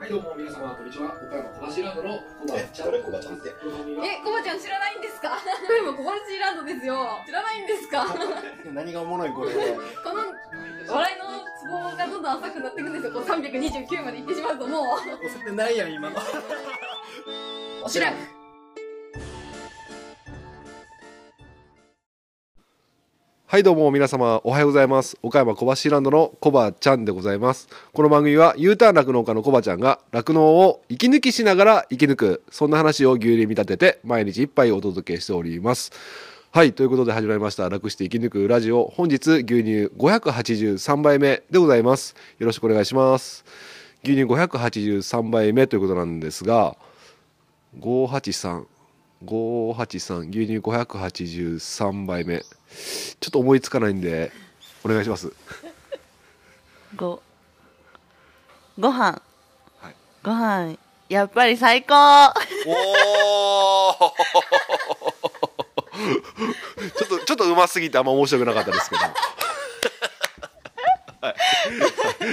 はいどうも皆様こんにちは。岡山小橋ランドの小橋ちゃん誰小橋ちゃん。ってえ、コバちゃん知らないんですか？今、小橋ランドですよ。知らないんですか？こ 何がおもろいこれ。の、笑いのツボがどんどん浅くなっていくんですよ。こう329まで行ってしまうともう、押せてないやん今の。おしらく。はいどうも皆様おはようございます。岡山小橋ランドのコバちゃんでございます。この番組は U ターン酪農家のコバちゃんが酪農を息抜きしながら生き抜くそんな話を牛乳に見立てて毎日一杯お届けしております。はいということで始まりました楽して生き抜くラジオ。本日牛乳583杯目でございます。よろしくお願いします。牛乳583杯目ということなんですが583 583牛乳583杯目。ちょっと思いつかないんでお願いします。ごご飯。はい。ご飯やっぱり最高。おお ちょっとちょっとうますぎてあんま面白くなかったですけど。はい、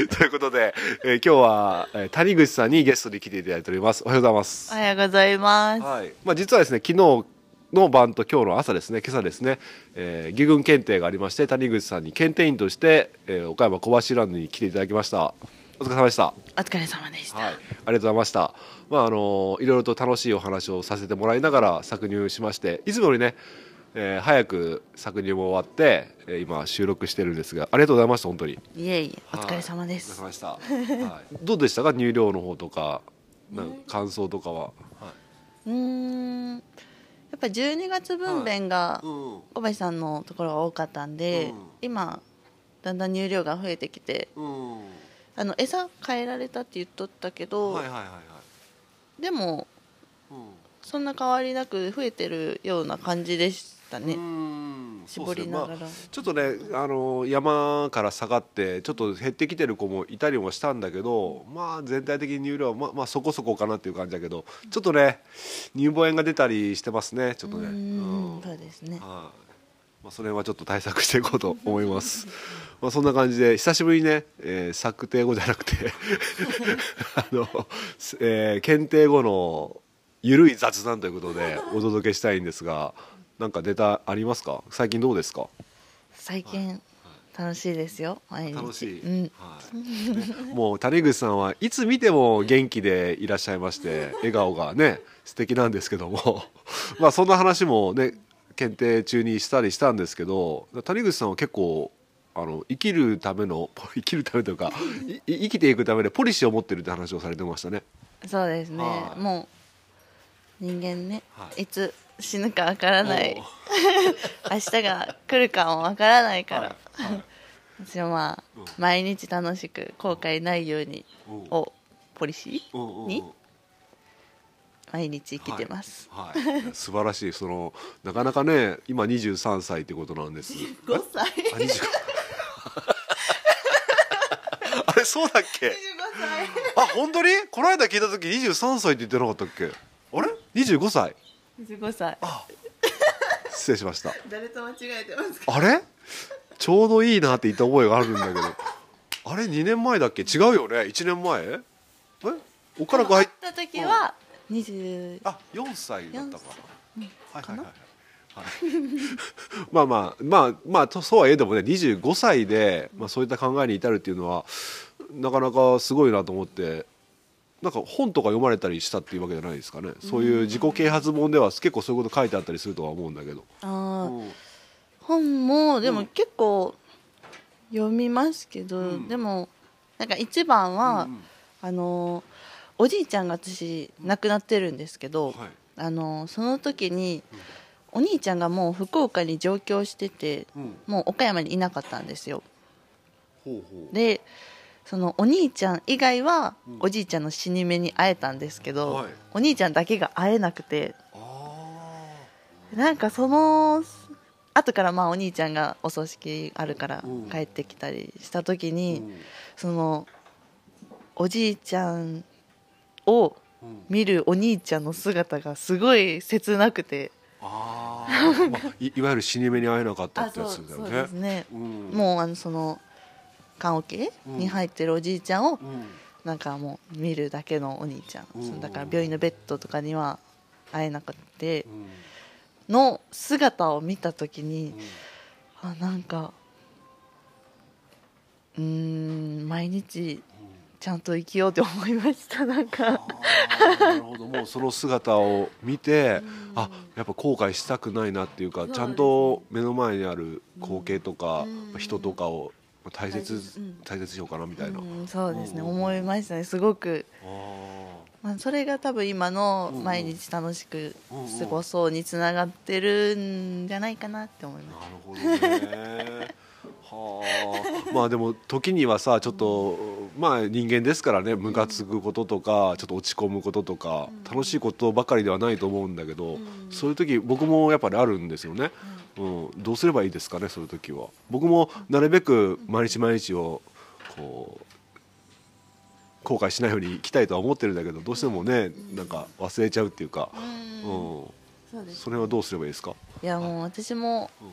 ということで、えー今日は、えー谷口さんにゲストに来ていただいております。おはようございます。おはようございます。はい。まあ、実はですね昨日の晩と今日の朝ですね今朝ですね、えー、義軍検定がありまして谷口さんに検定員として、えー岡山小橋ランドに来ていただきました。お疲れ様でした。お疲れ様でした、はい、ありがとうございました。まああのいろいろと楽しいお話をさせてもらいながら搾乳しまして、いつもよりね、えー早く搾乳も終わって、えー今収録してるんですが、ありがとうございました本当に。いえいえお疲れ様でおす、疲れ様でした。はい、どうでしたか？乳量の方とか、感想とかは？はうーんやっぱ12月分娩が。小林さんのところが多かったんで、うん今だんだん乳量が増えてきてうん。はあの餌変えられたって言っとったけど、いはいはいはい。でもうん。そんな変わりなく増えてるような感じでしたね、うん絞りながら、まあちょっとねあの山から下がってちょっと減ってきてる子もいたりもしたんだけどまあ全体的に乳量はまあまあそこそこかなっていう感じだけどちょっとね乳房炎が出たりしてますねちょっとね。そうですね。はい。まあ、それはちょっと対策していこうと思います。まあそんな感じで久しぶりにね、えー、策定後じゃなくて あの、えー検定後のゆるい雑談ということでお届けしたいんですが、なんかネタありますか？最近どうですか？最近楽しいですよ楽しい。うんはい。もう谷口さんはいつ見ても元気でいらっしゃいまして、笑顔がね素敵なんですけども、まあそんな話もね検定中にしたりしたんですけど、谷口さんは結構あの生きるための 生きるためというかい生きていくためでポリシーを持ってるって話をされてましたね。そうですね、はいもう人間ね、はいい、つ死ぬかわからない。お 明日が来るかもわからないから、はい。はい私はまあ、うん。毎日楽しく後悔ないようにう。んをポリシー？に？毎日生きてます、はい、はい。素晴らしい。そのなかなかね今23歳ってことなんです。5歳。あ25 あれそうだっけ？あ本当に？この間聞いた時23歳って言ってなかったっけ？あれ？25歳25歳。失礼しました。誰と間違えてますあれ？ちょうどいいなって言った覚えがあるんだけど。あれ？2年前だっけ？違うよね？1年前？え？岡中入っ会った時は20あ4歳だったか。な、はいはいはいはい。はい。まあまあまあまあとそうは言えどもね25歳で、まあ、そういった考えに至るっていうのはなかなかすごいなと思ってなんか本とか読まれたりしたっていうわけじゃないですかね、そういう自己啓発本では結構そういうこと書いてあったりするとは思うんだけど、あー。うん。本もでもうん結構読みますけど、うん。でもなんか一番は、うんあのおじいちゃんが私亡くなってるんですけど、はい。あのその時に、お兄ちゃんがもう福岡に上京しててうん、もう岡山にいなかったんですよ。ほうほう。でそのお兄ちゃん以外はうん。おじいちゃんの死に目に会えたんですけど、はい。お兄ちゃんだけが会えなくて。あなんかその後からまあお兄ちゃんがお葬式あるからうん。帰ってきたりした時ーに、うん。そのおじいちゃんをうん。見るお兄ちゃんの姿がすごい切なくて。あー、まあ、いいわゆる死に目に会えなかったってやつだよね。そうですね、うん。もうあのその棺桶に入ってるおじいちゃんをうん。なんかもう見るだけのお兄ちゃん、うん。だから病院のベッドとかには会えなくてうん。の姿を見た時にあなんかうーん毎日ちゃんと生きようって思いましたなんか。なるほど。もうその姿を見てあやっぱ後悔したくないなっていうかちゃんと目の前にある光景とかうん。人とかを大切大切しようかなみたいな。うんそうですね。うん思いましたね。すごく、まあ、それが多分今のうん毎日楽しくうんうん過ごそうにつながってるんじゃないかなって思います。なるほどね。はあ、まあでも時にはさちょっとまあ人間ですからね。ムカつくこととかちょっと落ち込むこととか楽しいことばかりではないと思うんだけどそういう時僕もやっぱりあるんですよね。うん、どうすればいいですかねそういう時は。僕もなるべく毎日毎日をこう後悔しないように生きたいとは思ってるんだけどどうしてもねなんか忘れちゃうっていうか、うん、そうですそれはどうすればいいですか？いやもう私もうん。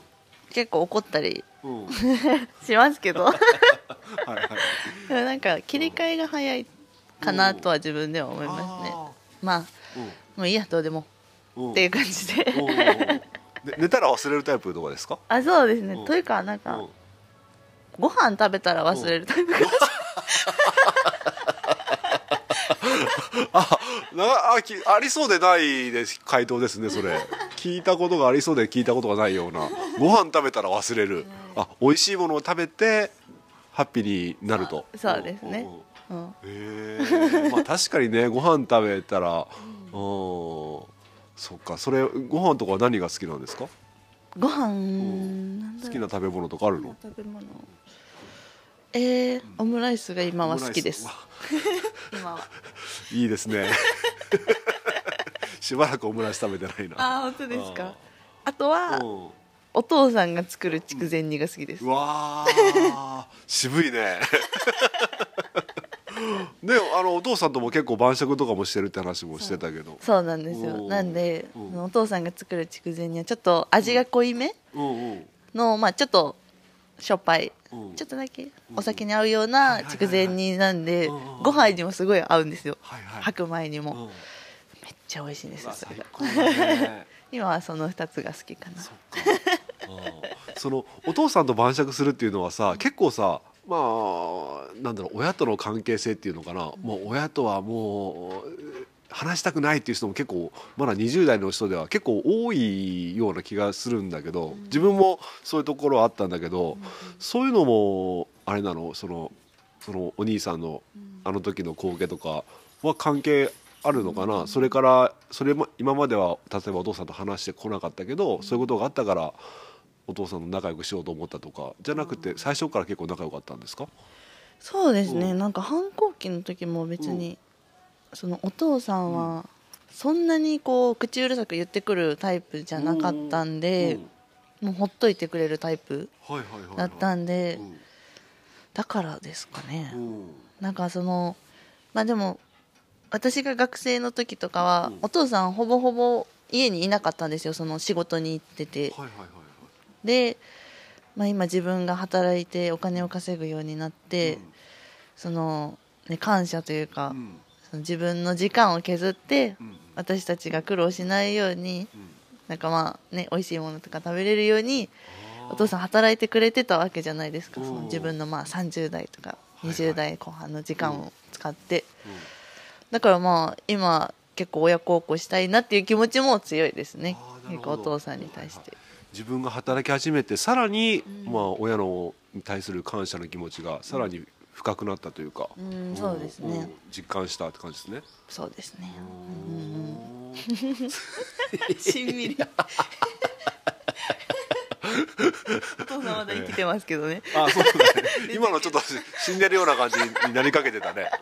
結構怒ったり しますけど。はい。でもなんか切り替えが早いかなとは自分では思いますね。あまあーもういいやどうでも。うん。っていう感じでうんうんうんで寝たら忘れるタイプとかですか？あそうですね、うんというかなんかうんご飯食べたら忘れるタイプがあ、なあきありそうでないです回答ですねそれ。聞いたことがありそうで聞いたことがないような。ご飯食べたら忘れる。あ、美味しいものを食べてハッピーになると。そうですねうんえ。まあ確かにねご飯食べたら、うん、そっか。それご飯とかは何が好きなんですか？ご飯なん好きな食べ物とかあるの？食べ物。えー、オムライスが今は好きです。わ。今は。いいですね。しばらくオムライス食べてないな。あ本当ですか？ああとはうん。お父さんが作る筑前煮が好きです。うわー。渋いねねあのお父さんとも結構晩酌とかもしてるって話もしてたけど。そう。なんですよ。なんでうん。お父さんが作る筑前煮はちょっと味が濃いめのまあちょっとしょっぱい。うん。ちょっとだけお酒に合うような筑前煮なんでご飯にもすごい合うんですよ。はいはい。白米にも。うん。めっちゃ美味しいんですよね。今はその2つが好きかな。そのお父さんと晩酌するっていうのはさ結構さまあなんだろう親との関係性っていうのかな、もう親とはもう話したくないっていう人も結構まだ20代の人では結構多いような気がするんだけど自分もそういうところはあったんだけどそういうのもあれなのそのそのお兄さんのあの時の光景とかは関係あるのかな、それからそれも今までは例えばお父さんと話してこなかったけど、そういうことがあったからお父さんと仲良くしようと思ったとかじゃなくて最初から結構仲良かったんですか、そうですね、うん。なんか反抗期の時も別に、そのお父さんはそんなにこう口うるさく言ってくるタイプじゃなかったんで、もうほっといてくれるタイプだったんで、うん。だからですかね、うん。なんかそのまあでも私が学生の時とかは、うん。お父さんほぼほぼ家にいなかったんですよその仕事に行ってて。はいはいはいはいで、まあ、今自分が働いてお金を稼ぐようになって、その、ね、感謝というか、うん。その自分の時間を削ってうん。私たちが苦労しないようにうん。なんかまあね美味しいものとか食べれるようにお父さん働いてくれてたわけじゃないですか。うん。その自分のまあ30代とかいはい。20代後半の時間を使って、うん。だからまあ今結構親孝行したいなっていう気持ちも強いですね。結構お父さんに対して自分が働き始めてさらに、うんまあ、親のに対する感謝の気持ちがさらに深くなったというか、うんそうですね、ん実感したって感じですね。そうですね。うん。しん。みりお父さんまだ生きてますけどね。あそうだね。今のちょっと死んでるような感じになりかけてたね。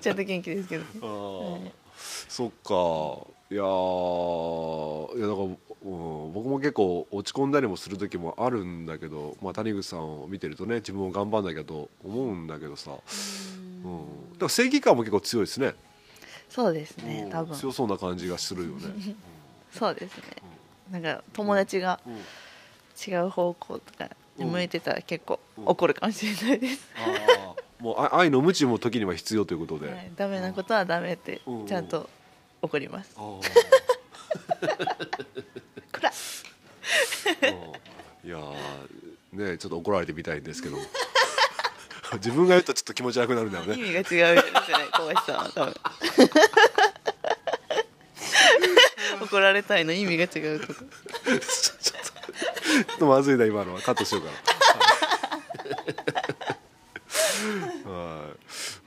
ちゃんと元気ですけどね。うん、あーそっか。いやー。いやだから、うん、僕も結構落ち込んだりもする時もあるんだけど、まあ、谷口さんを見てるとね自分も頑張んなきゃと思うんだけどさ、うん、だから正義感も結構強いですね。そうですねうん。多分。強そうな感じがするよね。そうですね。なんか友達がうん。違う方向とかに向いてたら結構うん。怒るかもしれないです、あー。もうあ愛の無知も時には必要ということで、はい、ダメなことはダメってうん。ちゃんと怒ります。あー こらうん。いやーねちょっと怒られてみたいんですけど 自分が言うとちょっと気持ち悪くなるんだよ意ね味が違うですね小林さんは多分。怒られたいの意味が違うとこちょっとまずいな今のは。カットしようかな。はい。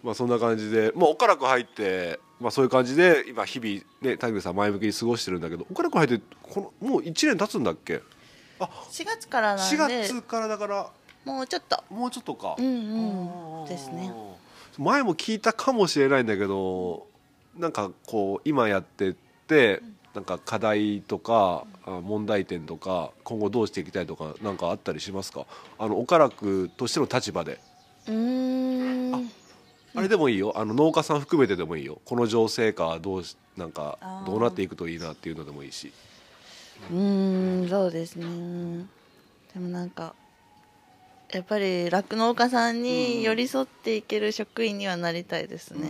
まあそんな感じでまあ岡楽入ってまあそういう感じで今日々ね谷口さん前向きに過ごしてるんだけど岡楽入ってこのもう1年経つんだっけ？4月からなん4で月からだからもうちょっと。もうちょっとか。うんうん。ですね。前も聞いたかもしれないんだけどなんかこう今やってってなんか課題とかあ問題点とか今後どうしていきたいとかなんかあったりしますか？あの岡楽としての立場であれでもいいよ。あの農家さん含めてでもいいよ。この情勢下はどうしなんかどうなっていくといいなっていうのでもいいし。うーんそうですね。でもなんかやっぱり酪農家さんに寄り添っていける職員にはなりたいですね、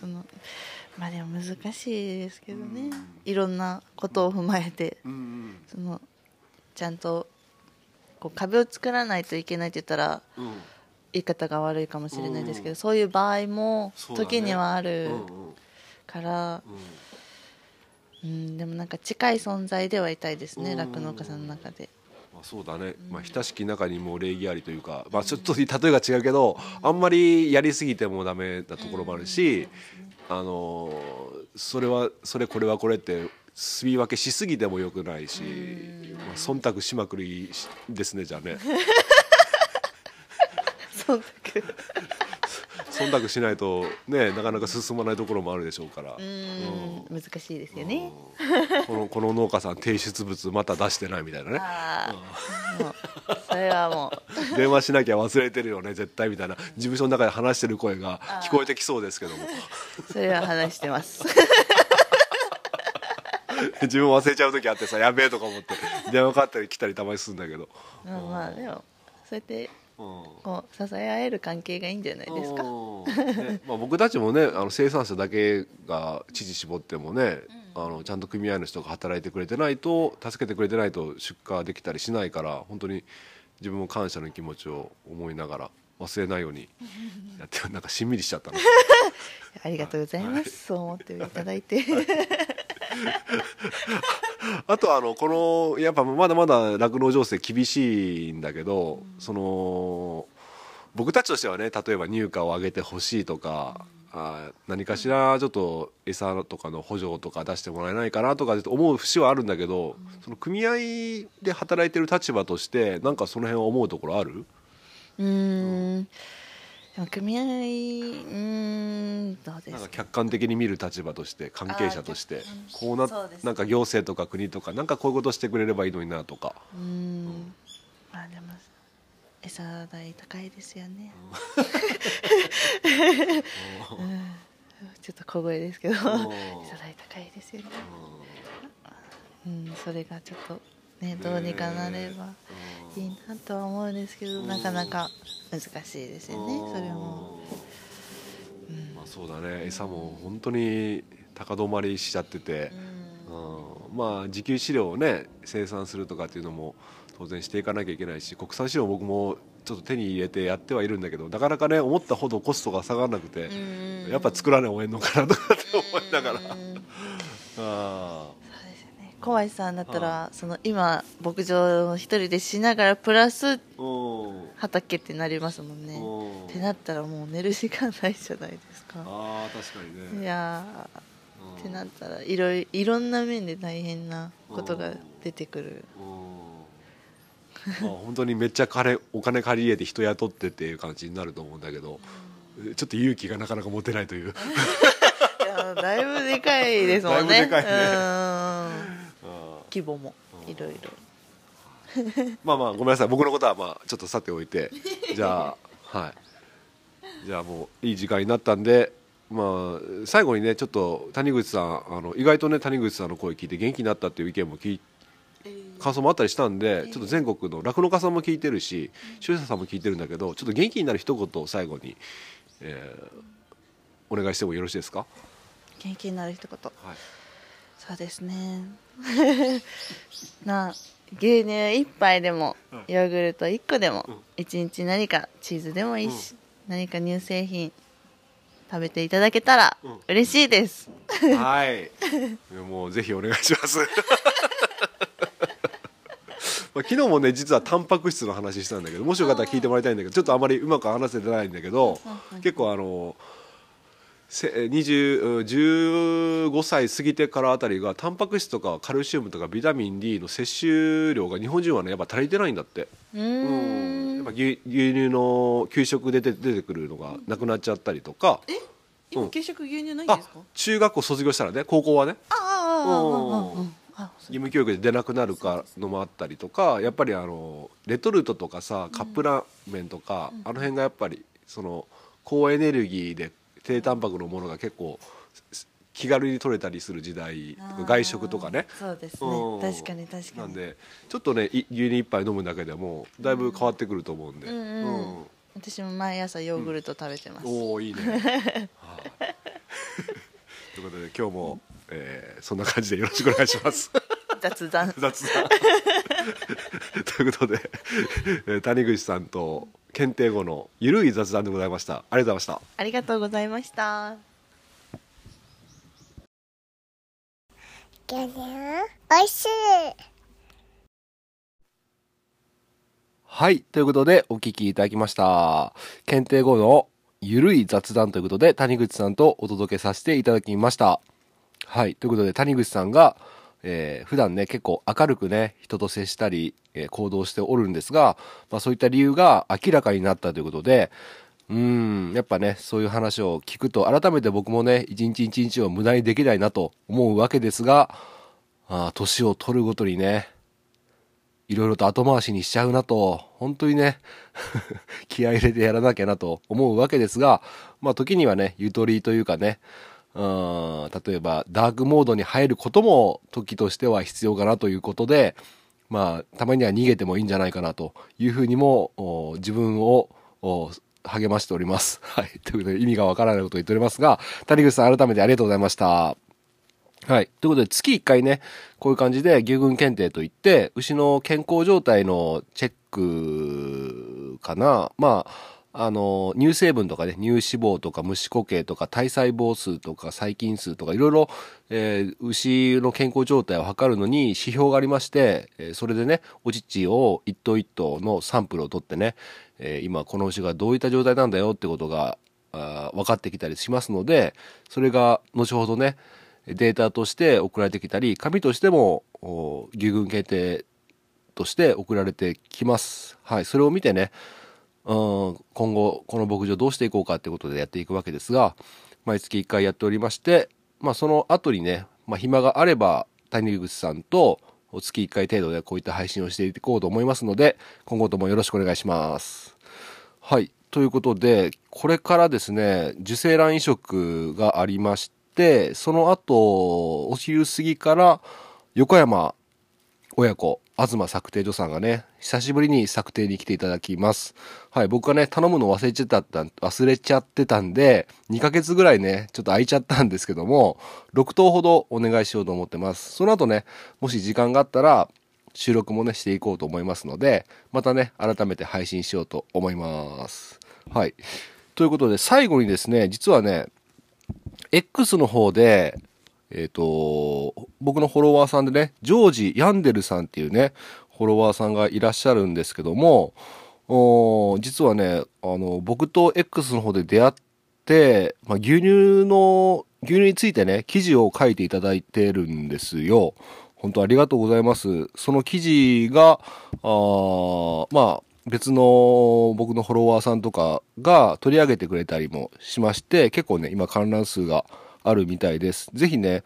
そのまあでも難しいですけどね、いろんなことを踏まえてうんそのちゃんとこう壁を作らないといけないって言ったらうんうん言い方が悪いかもしれないですけど、そういう場合も時にはあうるんうんから、うん。うん、でもなんか近い存在ではいたいですねうん酪農家さんの中で。まあ、そうだね、まあ、親しき中にも礼儀ありというか、まあ、ちょっと例えが違うけどあんまりやりすぎてもダメなところもあるし、あのーそれはそれこれはこれって住み分けしすぎてもよくないし、まあ、忖度しまくりしですねじゃあね そんだけ忖度しないとねなかなか進まないところもあるでしょうから。うん。難しいですよね。うん。このこの農家さん提出物また出してないみたいなね。それはもう。電話しなきゃ忘れてるよね絶対みたいな。事務所の中で話してる声が聞こえてきそうですけども。それは話してます。自分忘れちゃう時あってさやべえとか思って電話かかったり来たりたまにするんだけど、まあまあでもそうやってうんこう支え合える関係がいいんじゃないですか？うんねまあ、僕たちもねあの生産者だけが乳絞ってもね、あのちゃんと組合の人が働いてくれてないと助けてくれてないと出荷できたりしないから本当に自分も感謝の気持ちを思いながら忘れないようにやってなんかしんみりしちゃったな ありがとうございます。そう思っていただいて。あとあのこのやっぱまだまだ酪農情勢厳しいんだけど、その僕たちとしてはね例えば入荷を上げてほしいとか、あ何かしらちょっと餌とかの補助とか出してもらえないかなとか思う節はあるんだけど、その組合で働いてる立場としてなんかその辺は思うところある？うーん。組合うーんどうですか。なんか客観的に見る立場として関係者としてこうなそうですなんか行政とか国とかなんかこういうことしてくれればいいのになとか。うーん。まあでも餌代高いですよね。うんちょっと小声ですけど、餌代高いですよね。うん、それがちょっとねどうにかなればいいなとは思うんですけど、なかなか難しいですよね。それも。まあ、そうだね。餌も本当に高止まりしちゃってて、うん。まあ自給飼料をね生産するとかっていうのも当然していかなきゃいけないし国産飼料僕もちょっと手に入れてやってはいるんだけどなかなかね思ったほどコストが下がらなくて、やっぱ作らない方がええのかなとかって思いながら、うん あ小林さんだったらその今牧場を一人でしながらプラス畑ってなりますもんね。うんってなったらもう寝る時間ないじゃないですか。あー確かにね。いやってなったらいろいいろんな面で大変なことが出てくる。うん。まあ本当にめっちゃ金お金借り入れて人雇ってっていう感じになると思うんだけど、ちょっと勇気がなかなか持てないという。いやだいぶでかいですもんね。だいぶでかいね。うん規模もいろいろ。まあまあごめんなさい。僕のことはまあちょっとさておいて。じゃあはい。じゃあもういい時間になったんでまあ最後にねちょっと谷口さんあの意外とね谷口さんの声聞いて元気になったっていう意見も聞い感想もあったりしたんで、ちょっと全国の酪農家さんも聞いてるし視聴者さんも聞いてるんだけどちょっと元気になる一言を最後に、えーお願いしてもよろしいですか、元気になる一言。はい、そうですね。な牛乳一杯でも、うん。ヨーグルト1個でも、うん。一日何かチーズでもいいし、何か乳製品食べていただけたらうん。嬉しいです、はい。もうぜひお願いします。まあ昨日もね実はタンパク質の話したんだけどもしよかったら聞いてもらいたいんだけどちょっとあまりうまく話せてないんだけど結構あのせ20 15歳過ぎてからあたりがタンパク質とかカルシウムとかビタミン D の摂取量が日本人はねやっぱ足りてないんだって。うーん。やっぱ牛牛乳の給食で出て出てくるのがなくなっちゃったりとか。今うん。給食牛乳ないんあですか？中学校卒業したらね高校はね。ああ義務教育で出なくなるかのもあったりとかやっぱりあのレトルトとかさカップラーメンとか、あの辺がやっぱりその高エネルギーで低タンパクのものが結構す気軽に取れたりする時代外食とかね。そうですね。うん。確かに確かに。なんでちょっとねい牛乳一杯飲むだけでもだいぶ変わってくると思うんで、うんうん。私も毎朝ヨーグルト食べてます、おおいいね、はい。ということで今日も、えーそんな感じでよろしくお願いします。雑談。雑談。ということで、えー谷口さんと検定後のゆるい雑談でございました。ありがとうございました。ありがとうございました。おいしいはい。ということでお聞きいただきました。検定後のゆるい雑談ということで谷口さんとお届けさせていただきました。はい。ということで谷口さんがえー普段ね結構明るくね人と接したり、えー行動しておるんですが、まあ、そういった理由が明らかになったということでうんやっぱねそういう話を聞くと改めて僕もね一日一日を無駄にできないなと思うわけですがあ年を取るごとにねいろいろと後回しにしちゃうなと本当にね 気合入れてやらなきゃなと思うわけですがまあ時にはねゆとりというかね例えばダークモードに入ることも時としては必要かなということでまあたまには逃げてもいいんじゃないかなというふうにも自分を励ましております。はい。ということで意味がわからないことを言っておりますが、谷口さん改めてありがとうございました。はい。ということで、月1回ね、こういう感じで牛群検定といって、牛の健康状態のチェックかな。まあ、あの、乳成分とかね、乳脂肪とか虫固形とか体細胞数とか細菌数とかいろいろ、えー牛の健康状態を測るのに指標がありまして、えーそれでね、お乳を一頭一頭のサンプルを取ってね、えー今この牛がどういった状態なんだよってことが、あ分かってきたりしますので、それが後ほどね、データとして送られてきたり、紙としても、牛群検定として送られてきます。はい。それを見てね、うん、今後、この牧場どうしていこうかってことでやっていくわけですが、毎月1回やっておりまして、まあその後にね、まあ暇があれば、谷口さんとお月1回程度でこういった配信をしていこうと思いますので、今後ともよろしくお願いします。はい。ということで、これからですね、受精卵移植がありまして、その後、お昼過ぎから、横山親子、東策定所さんがね、久しぶりに策定に来ていただきます。はい、僕がね、頼むの忘れちゃった、忘れちゃってたんで、2ヶ月ぐらいね、ちょっと空いちゃったんですけども、6頭ほどお願いしようと思ってます。その後ね、もし時間があったら、収録もね、していこうと思いますので、またね、改めて配信しようと思います。はい。ということで、最後にですね、実はね、X の方で、えっ、と、僕のフォロワーさんでね、ジョージ・ヤンデルさんっていうね、フォロワーさんがいらっしゃるんですけども、お実はね、あの、僕と X の方で出会って、まあ、牛乳の、牛乳についてね、記事を書いていただいてるんですよ。本当ありがとうございます。その記事が、あまあ、別の僕のフォロワーさんとかが取り上げてくれたりもしまして、結構ね、今観覧数があるみたいです。ぜひね、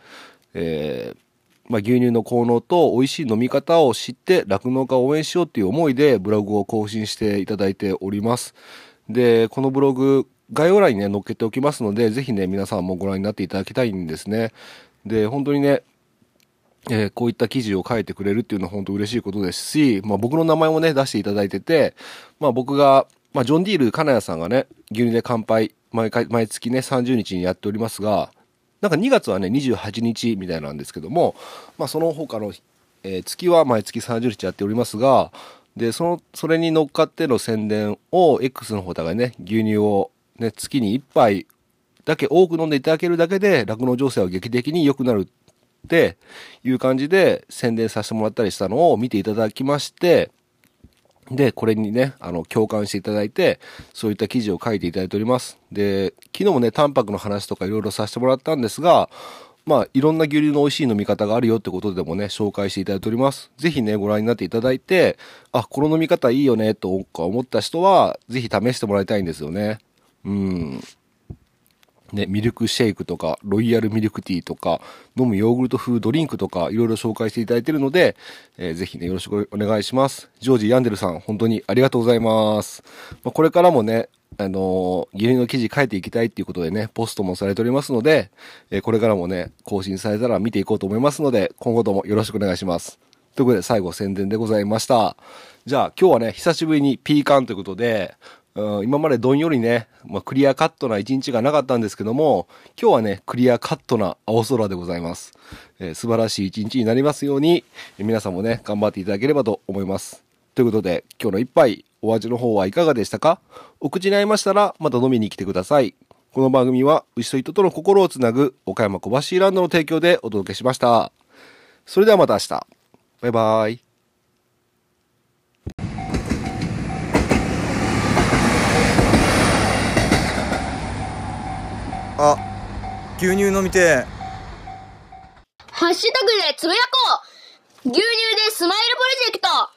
えーまあ、牛乳の効能と美味しい飲み方を知って酪農家を応援しようっていう思いでブログを更新していただいております。で、このブログ概要欄にね、載っけておきますので、ぜひね、皆さんもご覧になっていただきたいんですね。で、本当にね、えーこういった記事を書いてくれるっていうのは本当嬉しいことですし、まあ僕の名前もね、出していただいてて、まあ僕が、まあジョン・ディール金谷さんがね、牛乳で乾杯、毎回、毎月ね、30日にやっておりますが、なんか2月はね、28日みたいなんですけども、まあその他の、えー月は毎月30日やっておりますが、で、その、それに乗っかっての宣伝を X の方がね、牛乳をね、月に1杯だけ多く飲んでいただけるだけで、酪農情勢は劇的に良くなるっていう感じで宣伝させてもらったりしたのを見ていただきまして、で、これにね、あの、共感していただいて、そういった記事を書いていただいております。で、昨日もね、タンパクの話とかいろいろさせてもらったんですが、まあ、いろんな牛乳の美味しい飲み方があるよってことでもね、紹介していただいております。ぜひね、ご覧になっていただいて、あ、この飲み方いいよね、とか思った人は、ぜひ試してもらいたいんですよね。うん。ね、ミルクシェイクとか、ロイヤルミルクティーとか、飲むヨーグルト風ドリンクとか、いろいろ紹介していただいているので、えーぜひね、よろしくお願いします。ジョージ・ヤンデルさん、本当にありがとうございます。まあ、これからもね、あのー牛乳の記事書いていきたいっていうことでね、ポストもされておりますので、えーこれからもね、更新されたら見ていこうと思いますので、今後ともよろしくお願いします。ということで、最後宣伝でございました。じゃあ、今日はね、久しぶりにピーカンということで、うん今までどんよりね、まあ、クリアカットな一日がなかったんですけども、今日はね、クリアカットな青空でございます。えー素晴らしい一日になりますように、皆さんもね、頑張っていただければと思います。ということで、今日の一杯、お味の方はいかがでしたか？お口に合いましたら、また飲みに来てください。この番組は、牛と人との心をつなぐ、岡山小橋ランドの提供でお届けしました。それではまた明日。バイバイ。あ牛乳飲みてハッシュタグでつぶやこう。牛乳でスマイルプロジェクト。